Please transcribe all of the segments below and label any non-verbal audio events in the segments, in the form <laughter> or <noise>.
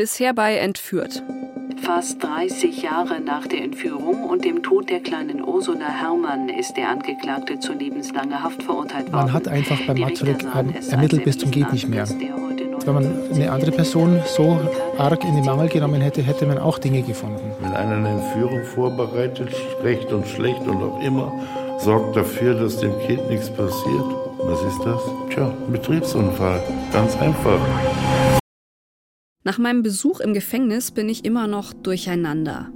Bisher bei Entführt. Fast 30 Jahre nach der Entführung und dem Tod der kleinen Ursula Herrmann ist der Angeklagte zu lebenslanger Haft verurteilt worden. Man hat einfach bei Mazurek ermittelt bis zum geht nicht mehr. Wenn man eine andere Person so arg in den Mangel genommen hätte, hätte man auch Dinge gefunden. Wenn einer eine Entführung vorbereitet, recht und schlecht und auch immer, sorgt dafür, dass dem Kind nichts passiert. Was ist das? Tja, ein Betriebsunfall. Ganz einfach. Nach meinem Besuch im Gefängnis bin ich immer noch durcheinander.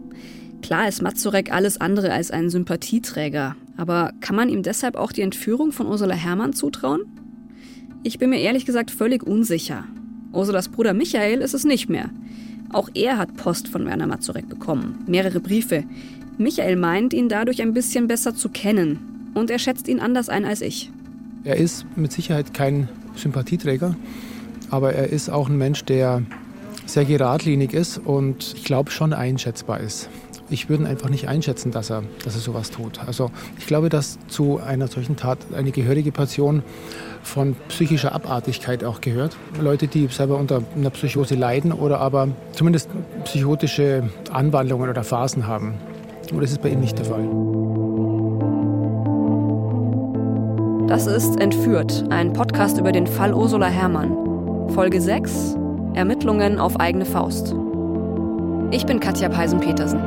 Klar ist Mazurek alles andere als ein Sympathieträger, aber kann man ihm deshalb auch die Entführung von Ursula Herrmann zutrauen? Ich bin mir ehrlich gesagt völlig unsicher. Ursulas Bruder Michael ist es nicht mehr. Auch er hat Post von Werner Mazurek bekommen, mehrere Briefe. Michael meint, ihn dadurch ein bisschen besser zu kennen. Und er schätzt ihn anders ein als ich. Er ist mit Sicherheit kein Sympathieträger, aber er ist auch ein Mensch, der sehr geradlinig ist und ich glaube schon einschätzbar ist. Ich würde einfach nicht einschätzen, dass er, dass er sowas tut. Also ich glaube, dass zu einer solchen Tat eine gehörige Portion von psychischer Abartigkeit auch gehört. Leute, die selber unter einer Psychose leiden oder aber zumindest psychotische Anwandlungen oder Phasen haben. Und das ist bei ihm nicht der Fall. Das ist Entführt, ein Podcast über den Fall Ursula Herrmann. Folge 6 Ermittlungen auf eigene Faust. Ich bin Katja Peisen-Petersen.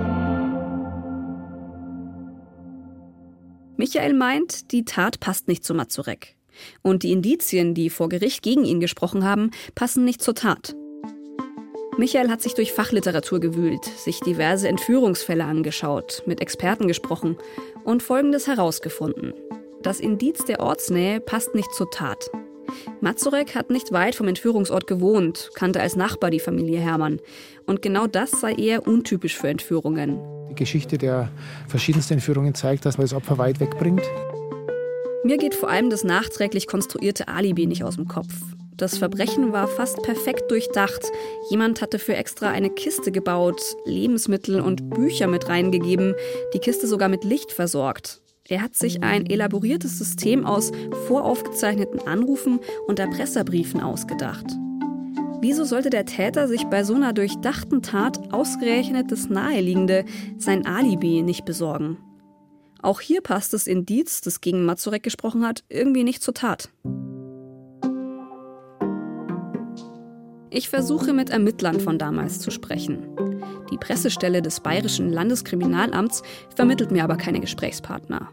Michael meint, die Tat passt nicht zu Mazurek. Und die Indizien, die vor Gericht gegen ihn gesprochen haben, passen nicht zur Tat. Michael hat sich durch Fachliteratur gewühlt, sich diverse Entführungsfälle angeschaut, mit Experten gesprochen und Folgendes herausgefunden. Das Indiz der Ortsnähe passt nicht zur Tat. Mazurek hat nicht weit vom Entführungsort gewohnt, kannte als Nachbar die Familie Hermann. Und genau das sei eher untypisch für Entführungen. Die Geschichte der verschiedensten Entführungen zeigt, dass man das Opfer weit wegbringt. Mir geht vor allem das nachträglich konstruierte Alibi nicht aus dem Kopf. Das Verbrechen war fast perfekt durchdacht. Jemand hatte für extra eine Kiste gebaut, Lebensmittel und Bücher mit reingegeben, die Kiste sogar mit Licht versorgt. Er hat sich ein elaboriertes System aus voraufgezeichneten Anrufen und Erpresserbriefen ausgedacht. Wieso sollte der Täter sich bei so einer durchdachten Tat ausgerechnet das Naheliegende, sein Alibi, nicht besorgen? Auch hier passt das Indiz, das gegen Mazurek gesprochen hat, irgendwie nicht zur Tat. Ich versuche mit Ermittlern von damals zu sprechen. Die Pressestelle des Bayerischen Landeskriminalamts vermittelt mir aber keine Gesprächspartner.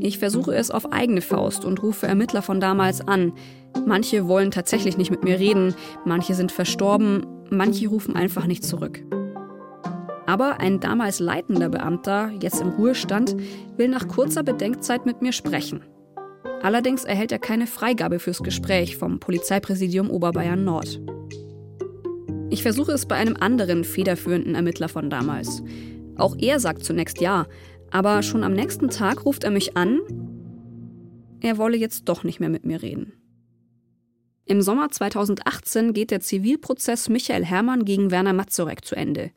Ich versuche es auf eigene Faust und rufe Ermittler von damals an. Manche wollen tatsächlich nicht mit mir reden, manche sind verstorben, manche rufen einfach nicht zurück. Aber ein damals leitender Beamter, jetzt im Ruhestand, will nach kurzer Bedenkzeit mit mir sprechen. Allerdings erhält er keine Freigabe fürs Gespräch vom Polizeipräsidium Oberbayern Nord. Ich versuche es bei einem anderen federführenden Ermittler von damals. Auch er sagt zunächst ja, aber schon am nächsten Tag ruft er mich an, er wolle jetzt doch nicht mehr mit mir reden. Im Sommer 2018 geht der Zivilprozess Michael Hermann gegen Werner Mazurek zu Ende.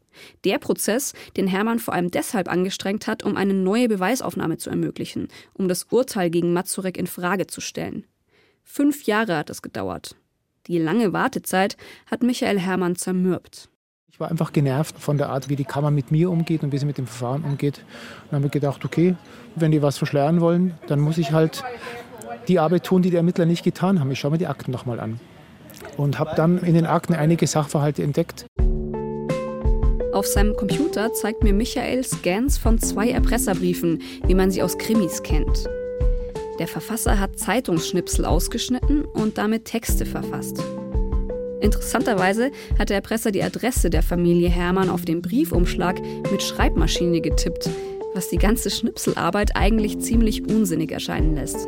Der Prozess, den Hermann vor allem deshalb angestrengt hat, um eine neue Beweisaufnahme zu ermöglichen, um das Urteil gegen Mazurek in Frage zu stellen. Fünf Jahre hat es gedauert. Die lange Wartezeit hat Michael Hermann zermürbt. Ich war einfach genervt von der Art, wie die Kammer mit mir umgeht und wie sie mit dem Verfahren umgeht. Und habe mir gedacht, okay, wenn die was verschleiern wollen, dann muss ich halt die Arbeit tun, die die Ermittler nicht getan haben. Ich schaue mir die Akten nochmal an. Und habe dann in den Akten einige Sachverhalte entdeckt. Auf seinem Computer zeigt mir Michael Scans von zwei Erpresserbriefen, wie man sie aus Krimis kennt. Der Verfasser hat Zeitungsschnipsel ausgeschnitten und damit Texte verfasst. Interessanterweise hat der Erpresser die Adresse der Familie Hermann auf dem Briefumschlag mit Schreibmaschine getippt, was die ganze Schnipselarbeit eigentlich ziemlich unsinnig erscheinen lässt.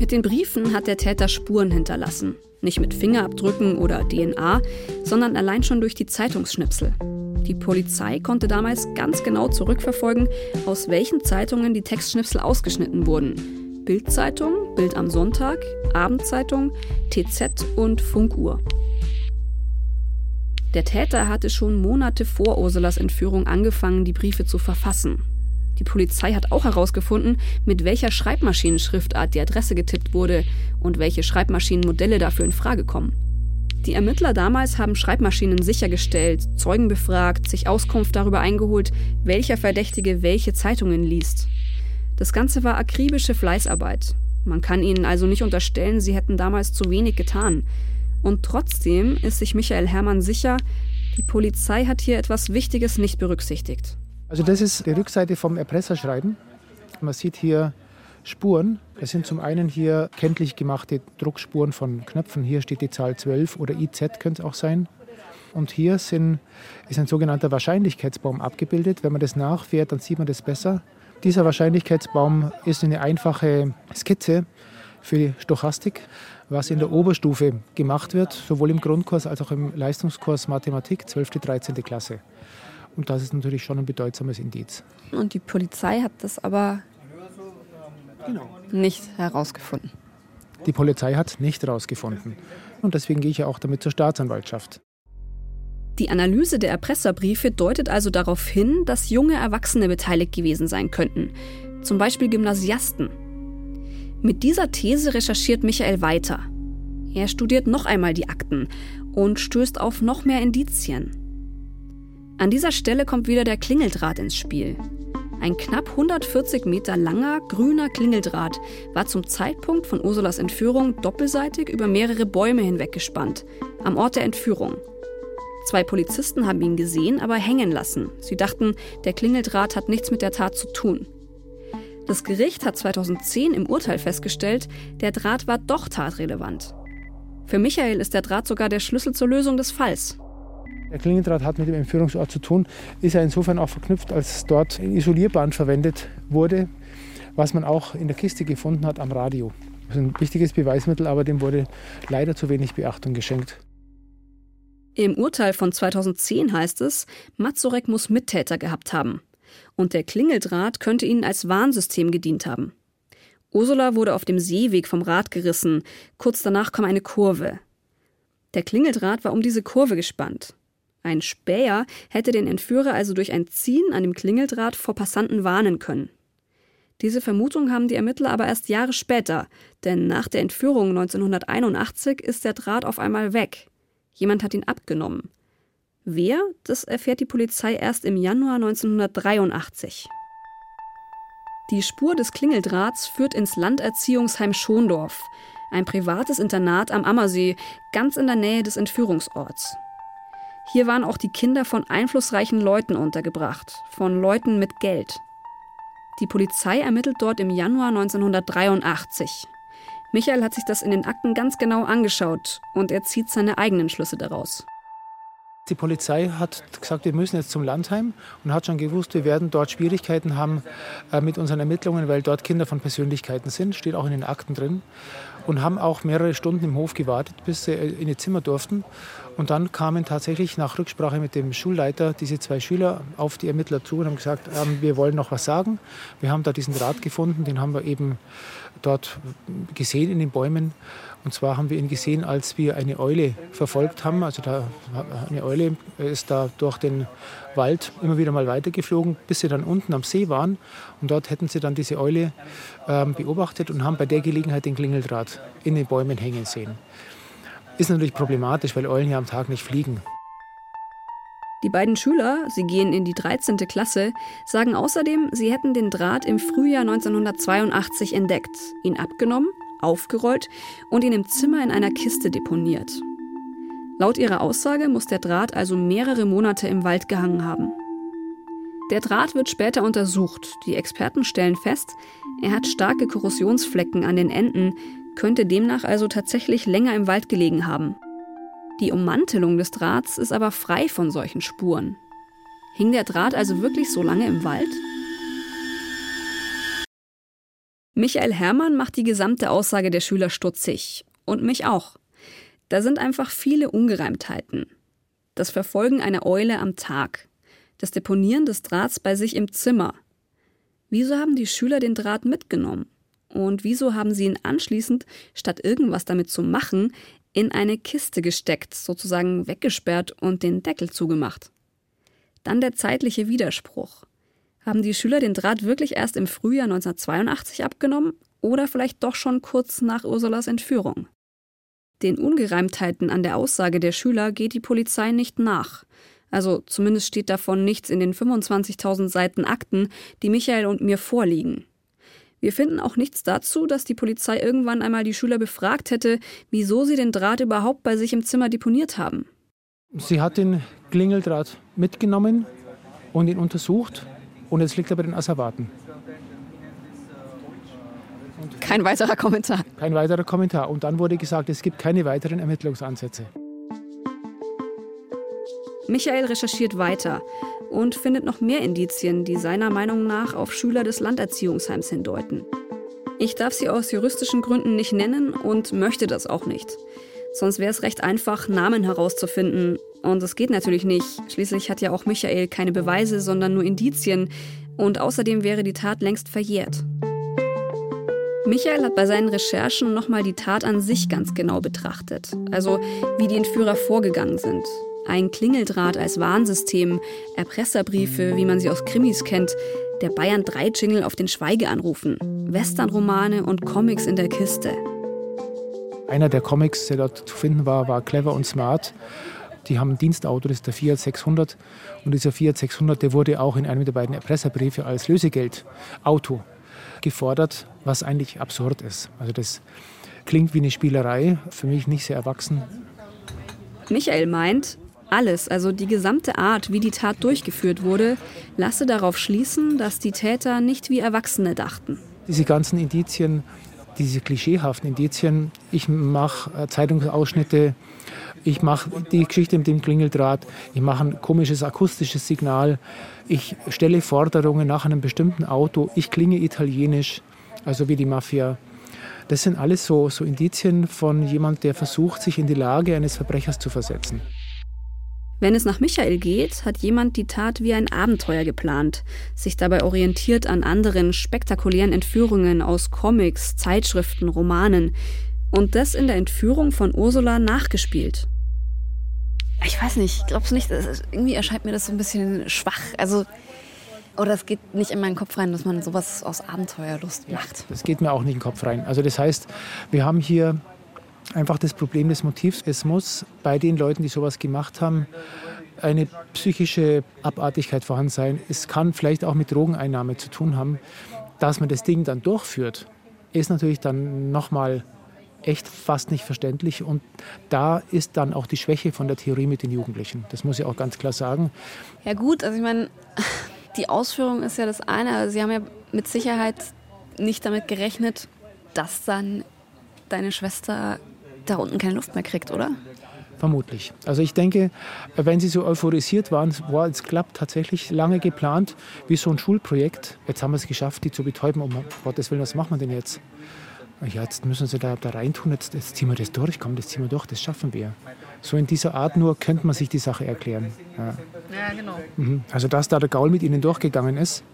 Mit den Briefen hat der Täter Spuren hinterlassen. Nicht mit Fingerabdrücken oder DNA, sondern allein schon durch die Zeitungsschnipsel. Die Polizei konnte damals ganz genau zurückverfolgen, aus welchen Zeitungen die Textschnipsel ausgeschnitten wurden. Bildzeitung, Bild am Sonntag, Abendzeitung, TZ und Funkuhr. Der Täter hatte schon Monate vor Ursulas Entführung angefangen, die Briefe zu verfassen. Die Polizei hat auch herausgefunden, mit welcher Schreibmaschinenschriftart die Adresse getippt wurde und welche Schreibmaschinenmodelle dafür in Frage kommen. Die Ermittler damals haben Schreibmaschinen sichergestellt, Zeugen befragt, sich Auskunft darüber eingeholt, welcher Verdächtige welche Zeitungen liest. Das Ganze war akribische Fleißarbeit. Man kann ihnen also nicht unterstellen, sie hätten damals zu wenig getan. Und trotzdem ist sich Michael Herrmann sicher, die Polizei hat hier etwas Wichtiges nicht berücksichtigt. Also das ist die Rückseite vom Erpresserschreiben. Man sieht hier Spuren. Das sind zum einen hier kenntlich gemachte Druckspuren von Knöpfen. Hier steht die Zahl 12 oder IZ könnte es auch sein. Und hier sind, ist ein sogenannter Wahrscheinlichkeitsbaum abgebildet. Wenn man das nachfährt, dann sieht man das besser. Dieser Wahrscheinlichkeitsbaum ist eine einfache Skizze für die Stochastik, was in der Oberstufe gemacht wird, sowohl im Grundkurs als auch im Leistungskurs Mathematik, 12. 13. Klasse. Und das ist natürlich schon ein bedeutsames Indiz. Und die Polizei hat das aber Genau. nicht herausgefunden. Die Polizei hat nicht herausgefunden. Und deswegen gehe ich ja auch damit zur Staatsanwaltschaft. Die Analyse der Erpresserbriefe deutet also darauf hin, dass junge Erwachsene beteiligt gewesen sein könnten, zum Beispiel Gymnasiasten. Mit dieser These recherchiert Michael weiter. Er studiert noch einmal die Akten und stößt auf noch mehr Indizien. An dieser Stelle kommt wieder der Klingeldraht ins Spiel. Ein knapp 140 Meter langer, grüner Klingeldraht war zum Zeitpunkt von Ursulas Entführung doppelseitig über mehrere Bäume hinweg gespannt, am Ort der Entführung. Zwei Polizisten haben ihn gesehen, aber hängen lassen. Sie dachten, der Klingeldraht hat nichts mit der Tat zu tun. Das Gericht hat 2010 im Urteil festgestellt, der Draht war doch tatrelevant. Für Michael ist der Draht sogar der Schlüssel zur Lösung des Falls. Der Klingeldraht hat mit dem Entführungsort zu tun, ist ja insofern auch verknüpft, als dort ein Isolierband verwendet wurde, was man auch in der Kiste gefunden hat am Radio. Das ist ein wichtiges Beweismittel, aber dem wurde leider zu wenig Beachtung geschenkt. Im Urteil von 2010 heißt es, Mazurek muss Mittäter gehabt haben. Und der Klingeldraht könnte ihnen als Warnsystem gedient haben. Ursula wurde auf dem Seeweg vom Rad gerissen. Kurz danach kam eine Kurve. Der Klingeldraht war um diese Kurve gespannt. Ein Späher hätte den Entführer also durch ein Ziehen an dem Klingeldraht vor Passanten warnen können. Diese Vermutung haben die Ermittler aber erst Jahre später, denn nach der Entführung 1981 ist der Draht auf einmal weg. Jemand hat ihn abgenommen. Wer? Das erfährt die Polizei erst im Januar 1983. Die Spur des Klingeldrahts führt ins Landerziehungsheim Schondorf, ein privates Internat am Ammersee, ganz in der Nähe des Entführungsorts. Hier waren auch die Kinder von einflussreichen Leuten untergebracht, von Leuten mit Geld. Die Polizei ermittelt dort im Januar 1983. Michael hat sich das in den Akten ganz genau angeschaut und er zieht seine eigenen Schlüsse daraus. Die Polizei hat gesagt, wir müssen jetzt zum Landheim und hat schon gewusst, wir werden dort Schwierigkeiten haben äh, mit unseren Ermittlungen, weil dort Kinder von Persönlichkeiten sind, steht auch in den Akten drin. Und haben auch mehrere Stunden im Hof gewartet, bis sie äh, in ihr Zimmer durften. Und dann kamen tatsächlich nach Rücksprache mit dem Schulleiter diese zwei Schüler auf die Ermittler zu und haben gesagt, ähm, wir wollen noch was sagen. Wir haben da diesen Draht gefunden, den haben wir eben dort gesehen in den Bäumen. Und zwar haben wir ihn gesehen, als wir eine Eule verfolgt haben. Also da, eine Eule ist da durch den Wald immer wieder mal weitergeflogen, bis sie dann unten am See waren. Und dort hätten sie dann diese Eule ähm, beobachtet und haben bei der Gelegenheit den Klingeldraht in den Bäumen hängen sehen. Ist natürlich problematisch, weil Eulen ja am Tag nicht fliegen. Die beiden Schüler, sie gehen in die 13. Klasse, sagen außerdem, sie hätten den Draht im Frühjahr 1982 entdeckt, ihn abgenommen, aufgerollt und ihn im Zimmer in einer Kiste deponiert. Laut ihrer Aussage muss der Draht also mehrere Monate im Wald gehangen haben. Der Draht wird später untersucht. Die Experten stellen fest, er hat starke Korrosionsflecken an den Enden, könnte demnach also tatsächlich länger im Wald gelegen haben. Die Ummantelung des Drahts ist aber frei von solchen Spuren. Hing der Draht also wirklich so lange im Wald? Michael Herrmann macht die gesamte Aussage der Schüler stutzig. Und mich auch. Da sind einfach viele Ungereimtheiten. Das Verfolgen einer Eule am Tag. Das Deponieren des Drahts bei sich im Zimmer. Wieso haben die Schüler den Draht mitgenommen? Und wieso haben sie ihn anschließend, statt irgendwas damit zu machen, in eine Kiste gesteckt, sozusagen weggesperrt und den Deckel zugemacht? Dann der zeitliche Widerspruch. Haben die Schüler den Draht wirklich erst im Frühjahr 1982 abgenommen oder vielleicht doch schon kurz nach Ursulas Entführung? Den Ungereimtheiten an der Aussage der Schüler geht die Polizei nicht nach. Also zumindest steht davon nichts in den 25.000 Seiten Akten, die Michael und mir vorliegen. Wir finden auch nichts dazu, dass die Polizei irgendwann einmal die Schüler befragt hätte, wieso sie den Draht überhaupt bei sich im Zimmer deponiert haben. Sie hat den Klingeldraht mitgenommen und ihn untersucht und jetzt liegt er bei den Asservaten. Kein weiterer Kommentar. Kein weiterer Kommentar. Und dann wurde gesagt, es gibt keine weiteren Ermittlungsansätze. Michael recherchiert weiter und findet noch mehr Indizien, die seiner Meinung nach auf Schüler des Landerziehungsheims hindeuten. Ich darf sie aus juristischen Gründen nicht nennen und möchte das auch nicht. Sonst wäre es recht einfach, Namen herauszufinden. Und es geht natürlich nicht. Schließlich hat ja auch Michael keine Beweise, sondern nur Indizien. Und außerdem wäre die Tat längst verjährt. Michael hat bei seinen Recherchen nochmal die Tat an sich ganz genau betrachtet. Also wie die Entführer vorgegangen sind. Ein Klingeldraht als Warnsystem, Erpresserbriefe, wie man sie aus Krimis kennt, der Bayern 3 Jingle auf den Schweigeanrufen, Westernromane und Comics in der Kiste. Einer der Comics, der dort zu finden war, war Clever und Smart. Die haben ein Dienstauto, das ist der Fiat 600. Und dieser Fiat 600, der wurde auch in einem der beiden Erpresserbriefe als Lösegeldauto gefordert, was eigentlich absurd ist. Also das klingt wie eine Spielerei, für mich nicht sehr erwachsen. Michael meint, alles, also die gesamte Art, wie die Tat durchgeführt wurde, lasse darauf schließen, dass die Täter nicht wie Erwachsene dachten. Diese ganzen Indizien, diese klischeehaften Indizien, ich mache äh, Zeitungsausschnitte, ich mache die Geschichte mit dem Klingeldraht, ich mache ein komisches akustisches Signal, ich stelle Forderungen nach einem bestimmten Auto, ich klinge italienisch, also wie die Mafia. Das sind alles so, so Indizien von jemand, der versucht, sich in die Lage eines Verbrechers zu versetzen. Wenn es nach Michael geht, hat jemand die Tat wie ein Abenteuer geplant, sich dabei orientiert an anderen spektakulären Entführungen aus Comics, Zeitschriften, Romanen und das in der Entführung von Ursula nachgespielt. Ich weiß nicht, glaubst du nicht, irgendwie erscheint mir das so ein bisschen schwach. Also, oder es geht nicht in meinen Kopf rein, dass man sowas aus Abenteuerlust macht. Ja, das geht mir auch nicht in den Kopf rein. Also das heißt, wir haben hier einfach das Problem des Motivs. Es muss bei den Leuten, die sowas gemacht haben, eine psychische Abartigkeit vorhanden sein. Es kann vielleicht auch mit Drogeneinnahme zu tun haben. Dass man das Ding dann durchführt, ist natürlich dann nochmal echt fast nicht verständlich. Und da ist dann auch die Schwäche von der Theorie mit den Jugendlichen. Das muss ich auch ganz klar sagen. Ja gut, also ich meine, die Ausführung ist ja das eine. Also Sie haben ja mit Sicherheit nicht damit gerechnet, dass dann deine Schwester da unten keine Luft mehr kriegt, oder? Vermutlich. Also ich denke, wenn sie so euphorisiert waren, war es klappt tatsächlich lange geplant, wie so ein Schulprojekt. Jetzt haben wir es geschafft, die zu betäuben. Um Gottes Willen, was machen wir denn jetzt? Ja, jetzt müssen sie da, da reintun, jetzt, jetzt ziehen wir das durch, komm, das ziehen wir durch, das schaffen wir. So in dieser Art nur könnte man sich die Sache erklären. Ja, ja genau. Mhm. Also dass da der Gaul mit ihnen durchgegangen ist.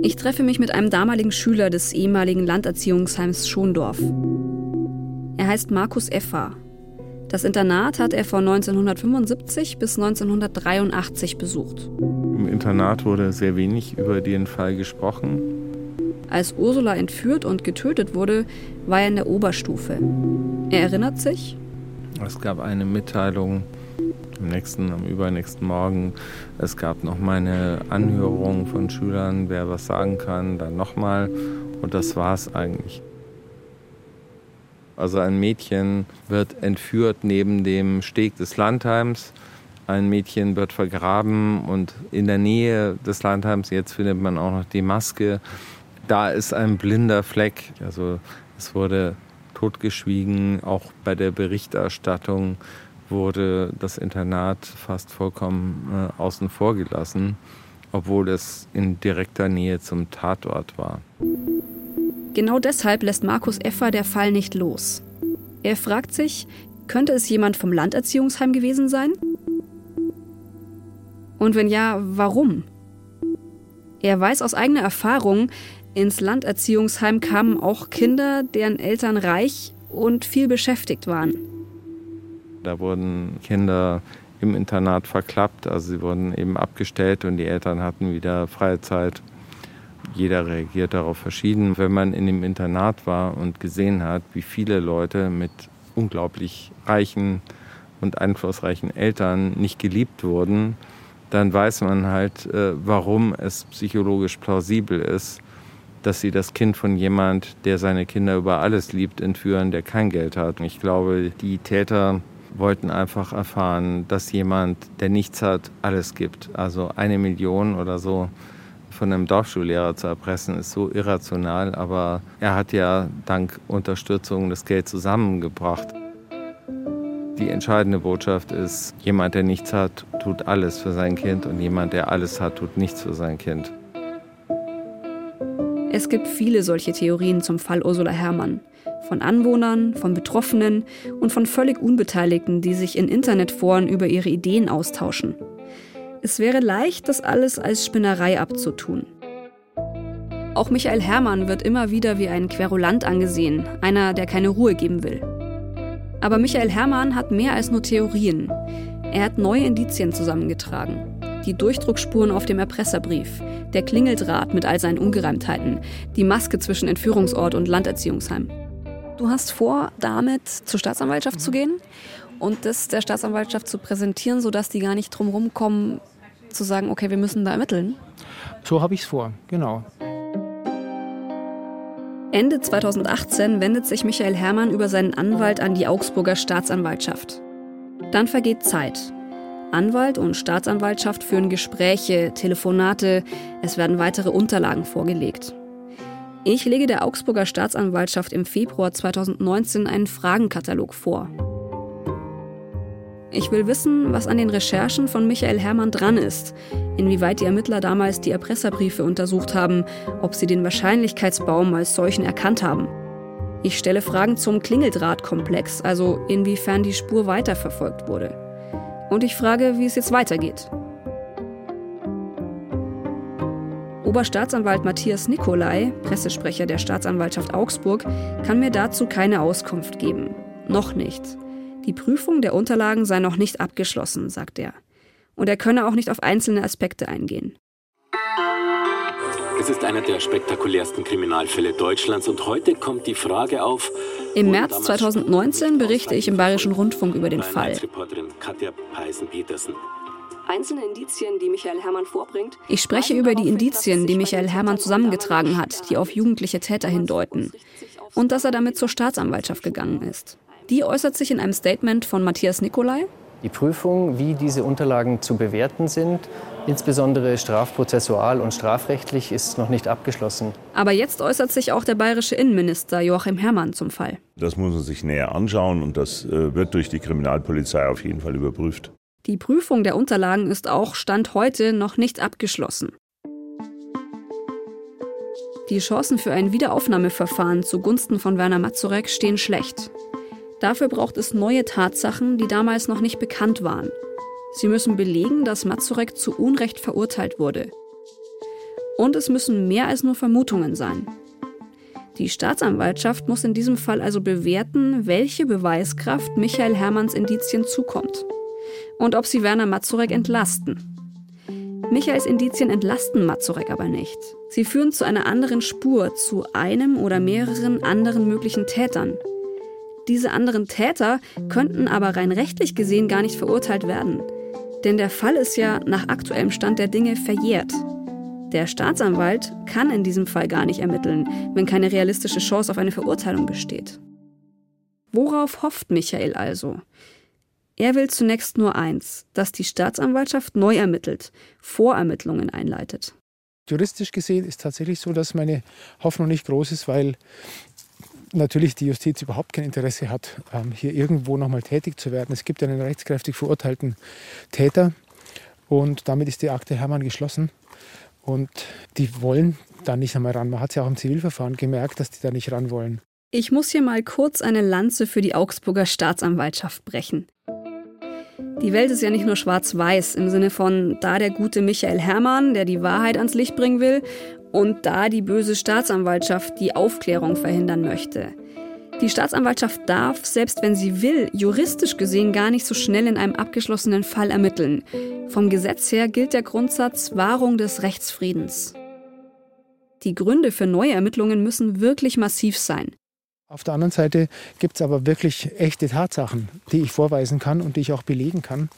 Ich treffe mich mit einem damaligen Schüler des ehemaligen Landerziehungsheims Schondorf. Er heißt Markus Effa. Das Internat hat er von 1975 bis 1983 besucht. Im Internat wurde sehr wenig über den Fall gesprochen. Als Ursula entführt und getötet wurde, war er in der Oberstufe. Er erinnert sich? Es gab eine Mitteilung am nächsten, am übernächsten Morgen. Es gab noch mal eine Anhörung von Schülern, wer was sagen kann, dann nochmal. Und das war es eigentlich. Also ein Mädchen wird entführt neben dem Steg des Landheims. Ein Mädchen wird vergraben und in der Nähe des Landheims, jetzt findet man auch noch die Maske. Da ist ein blinder Fleck. Also es wurde totgeschwiegen, auch bei der Berichterstattung wurde das Internat fast vollkommen äh, außen vor gelassen, obwohl es in direkter Nähe zum Tatort war. Genau deshalb lässt Markus Effer der Fall nicht los. Er fragt sich, könnte es jemand vom Landerziehungsheim gewesen sein? Und wenn ja, warum? Er weiß aus eigener Erfahrung, ins Landerziehungsheim kamen auch Kinder, deren Eltern reich und viel beschäftigt waren. Da wurden Kinder im Internat verklappt, also sie wurden eben abgestellt und die Eltern hatten wieder freie Zeit. Jeder reagiert darauf verschieden. Wenn man in dem Internat war und gesehen hat, wie viele Leute mit unglaublich reichen und einflussreichen Eltern nicht geliebt wurden, dann weiß man halt, äh, warum es psychologisch plausibel ist, dass sie das Kind von jemand, der seine Kinder über alles liebt, entführen, der kein Geld hat. Ich glaube, die Täter wollten einfach erfahren, dass jemand, der nichts hat, alles gibt. Also eine Million oder so von einem Dorfschullehrer zu erpressen, ist so irrational. Aber er hat ja dank Unterstützung das Geld zusammengebracht. Die entscheidende Botschaft ist, jemand, der nichts hat, tut alles für sein Kind und jemand, der alles hat, tut nichts für sein Kind. Es gibt viele solche Theorien zum Fall Ursula Herrmann. Von Anwohnern, von Betroffenen und von völlig Unbeteiligten, die sich in Internetforen über ihre Ideen austauschen. Es wäre leicht, das alles als Spinnerei abzutun. Auch Michael Herrmann wird immer wieder wie ein Querulant angesehen, einer, der keine Ruhe geben will. Aber Michael Herrmann hat mehr als nur Theorien. Er hat neue Indizien zusammengetragen. Die Durchdruckspuren auf dem Erpresserbrief, der Klingeldraht mit all seinen Ungereimtheiten, die Maske zwischen Entführungsort und Landerziehungsheim. Du hast vor, damit zur Staatsanwaltschaft zu gehen und das der Staatsanwaltschaft zu präsentieren, sodass die gar nicht drum rumkommen, zu sagen, okay, wir müssen da ermitteln? So habe ich es vor, genau. Ende 2018 wendet sich Michael Herrmann über seinen Anwalt an die Augsburger Staatsanwaltschaft. Dann vergeht Zeit. Anwalt und Staatsanwaltschaft führen Gespräche, Telefonate, es werden weitere Unterlagen vorgelegt. Ich lege der Augsburger Staatsanwaltschaft im Februar 2019 einen Fragenkatalog vor. Ich will wissen, was an den Recherchen von Michael Herrmann dran ist, inwieweit die Ermittler damals die Erpresserbriefe untersucht haben, ob sie den Wahrscheinlichkeitsbaum als solchen erkannt haben. Ich stelle Fragen zum Klingeldrahtkomplex, also inwiefern die Spur weiterverfolgt wurde. Und ich frage, wie es jetzt weitergeht. Oberstaatsanwalt Matthias Nicolai, Pressesprecher der Staatsanwaltschaft Augsburg, kann mir dazu keine Auskunft geben. Noch nicht. Die Prüfung der Unterlagen sei noch nicht abgeschlossen, sagt er. Und er könne auch nicht auf einzelne Aspekte eingehen. Es ist einer der spektakulärsten Kriminalfälle Deutschlands und heute kommt die Frage auf. Im März 2019 berichte ich im Bayerischen Rundfunk über den Fall. Einzelne Indizien, die Michael Herrmann vorbringt. Ich spreche über die Indizien, die Michael Herrmann zusammengetragen hat, die auf jugendliche Täter hindeuten. Und dass er damit zur Staatsanwaltschaft gegangen ist. Die äußert sich in einem Statement von Matthias Nicolai. Die Prüfung, wie diese Unterlagen zu bewerten sind, insbesondere strafprozessual und strafrechtlich, ist noch nicht abgeschlossen. Aber jetzt äußert sich auch der bayerische Innenminister Joachim Herrmann zum Fall. Das muss man sich näher anschauen und das äh, wird durch die Kriminalpolizei auf jeden Fall überprüft. Die Prüfung der Unterlagen ist auch Stand heute noch nicht abgeschlossen. Die Chancen für ein Wiederaufnahmeverfahren zugunsten von Werner Mazurek stehen schlecht. Dafür braucht es neue Tatsachen, die damals noch nicht bekannt waren. Sie müssen belegen, dass Mazurek zu Unrecht verurteilt wurde. Und es müssen mehr als nur Vermutungen sein. Die Staatsanwaltschaft muss in diesem Fall also bewerten, welche Beweiskraft Michael Hermanns Indizien zukommt und ob sie Werner Mazurek entlasten. Michaels Indizien entlasten Mazurek aber nicht. Sie führen zu einer anderen Spur, zu einem oder mehreren anderen möglichen Tätern, diese anderen Täter könnten aber rein rechtlich gesehen gar nicht verurteilt werden. Denn der Fall ist ja nach aktuellem Stand der Dinge verjährt. Der Staatsanwalt kann in diesem Fall gar nicht ermitteln, wenn keine realistische Chance auf eine Verurteilung besteht. Worauf hofft Michael also? Er will zunächst nur eins, dass die Staatsanwaltschaft neu ermittelt, Vorermittlungen einleitet. Juristisch gesehen ist tatsächlich so, dass meine Hoffnung nicht groß ist, weil natürlich die Justiz überhaupt kein Interesse hat, ähm, hier irgendwo nochmal tätig zu werden. Es gibt einen rechtskräftig verurteilten Täter und damit ist die Akte Hermann geschlossen. Und die wollen da nicht einmal ran. Man hat es ja auch im Zivilverfahren gemerkt, dass die da nicht ran wollen. Ich muss hier mal kurz eine Lanze für die Augsburger Staatsanwaltschaft brechen. Die Welt ist ja nicht nur schwarz-weiß im Sinne von da der gute Michael Hermann, der die Wahrheit ans Licht bringen will, und da die böse Staatsanwaltschaft die Aufklärung verhindern möchte. Die Staatsanwaltschaft darf, selbst wenn sie will, juristisch gesehen gar nicht so schnell in einem abgeschlossenen Fall ermitteln. Vom Gesetz her gilt der Grundsatz Wahrung des Rechtsfriedens. Die Gründe für neue Ermittlungen müssen wirklich massiv sein. Auf der anderen Seite gibt es aber wirklich echte Tatsachen, die ich vorweisen kann und die ich auch belegen kann.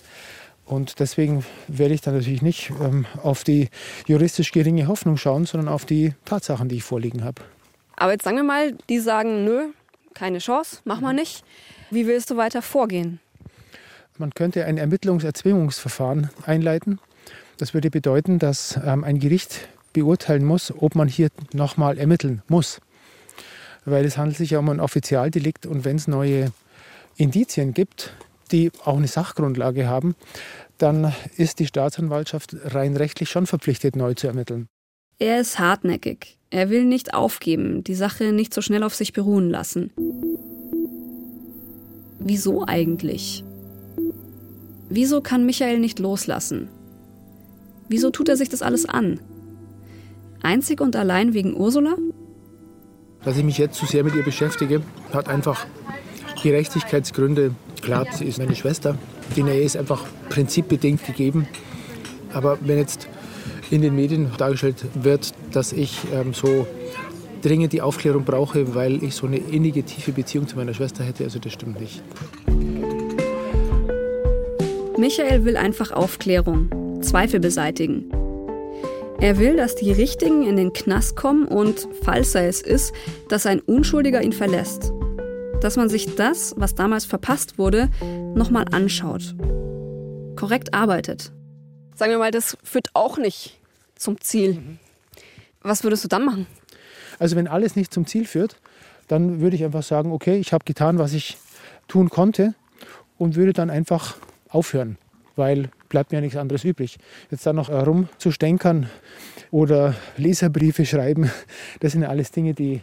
Und deswegen werde ich dann natürlich nicht ähm, auf die juristisch geringe Hoffnung schauen, sondern auf die Tatsachen, die ich vorliegen habe. Aber jetzt sagen wir mal, die sagen, nö, keine Chance, mach mal nicht. Wie willst du weiter vorgehen? Man könnte ein Ermittlungserzwingungsverfahren einleiten. Das würde bedeuten, dass ähm, ein Gericht beurteilen muss, ob man hier nochmal ermitteln muss. Weil es handelt sich ja um ein Offizialdelikt und wenn es neue Indizien gibt, die auch eine Sachgrundlage haben, dann ist die Staatsanwaltschaft rein rechtlich schon verpflichtet, neu zu ermitteln. Er ist hartnäckig. Er will nicht aufgeben, die Sache nicht so schnell auf sich beruhen lassen. Wieso eigentlich? Wieso kann Michael nicht loslassen? Wieso tut er sich das alles an? Einzig und allein wegen Ursula? Dass ich mich jetzt zu sehr mit ihr beschäftige, hat einfach Gerechtigkeitsgründe. Klar, sie ist meine Schwester. Die Nähe ist einfach prinzipbedingt gegeben. Aber wenn jetzt in den Medien dargestellt wird, dass ich ähm, so dringend die Aufklärung brauche, weil ich so eine innige, tiefe Beziehung zu meiner Schwester hätte, also das stimmt nicht. Michael will einfach Aufklärung, Zweifel beseitigen. Er will, dass die Richtigen in den Knast kommen und, falls er es ist, dass ein Unschuldiger ihn verlässt dass man sich das, was damals verpasst wurde, nochmal anschaut. Korrekt arbeitet. Sagen wir mal, das führt auch nicht zum Ziel. Was würdest du dann machen? Also wenn alles nicht zum Ziel führt, dann würde ich einfach sagen, okay, ich habe getan, was ich tun konnte und würde dann einfach aufhören, weil bleibt mir ja nichts anderes übrig. Jetzt dann noch herumzustänkern oder Leserbriefe schreiben, <laughs> das sind ja alles Dinge, die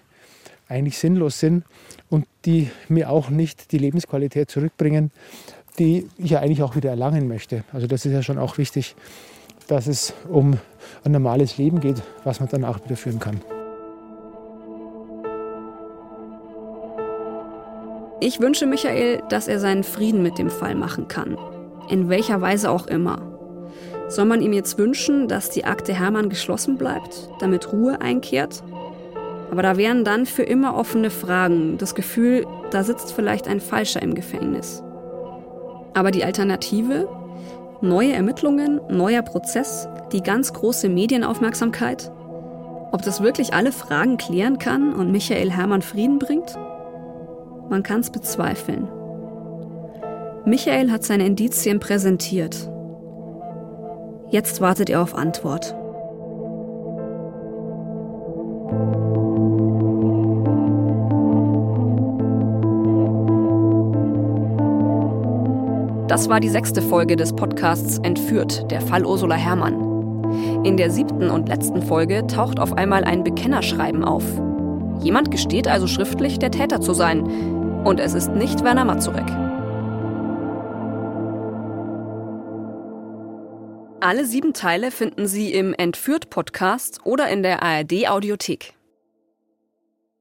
eigentlich sinnlos sind und die mir auch nicht die Lebensqualität zurückbringen, die ich ja eigentlich auch wieder erlangen möchte. Also das ist ja schon auch wichtig, dass es um ein normales Leben geht, was man danach wieder führen kann. Ich wünsche Michael, dass er seinen Frieden mit dem Fall machen kann. In welcher Weise auch immer. Soll man ihm jetzt wünschen, dass die Akte Hermann geschlossen bleibt, damit Ruhe einkehrt? Aber da wären dann für immer offene Fragen, das Gefühl, da sitzt vielleicht ein Falscher im Gefängnis. Aber die Alternative? Neue Ermittlungen, neuer Prozess, die ganz große Medienaufmerksamkeit? Ob das wirklich alle Fragen klären kann und Michael Hermann Frieden bringt? Man kann es bezweifeln. Michael hat seine Indizien präsentiert. Jetzt wartet er auf Antwort. Das war die sechste Folge des Podcasts Entführt, der Fall Ursula Herrmann. In der siebten und letzten Folge taucht auf einmal ein Bekennerschreiben auf. Jemand gesteht also schriftlich, der Täter zu sein. Und es ist nicht Werner Mazurek. Alle sieben Teile finden Sie im Entführt-Podcast oder in der ARD-Audiothek.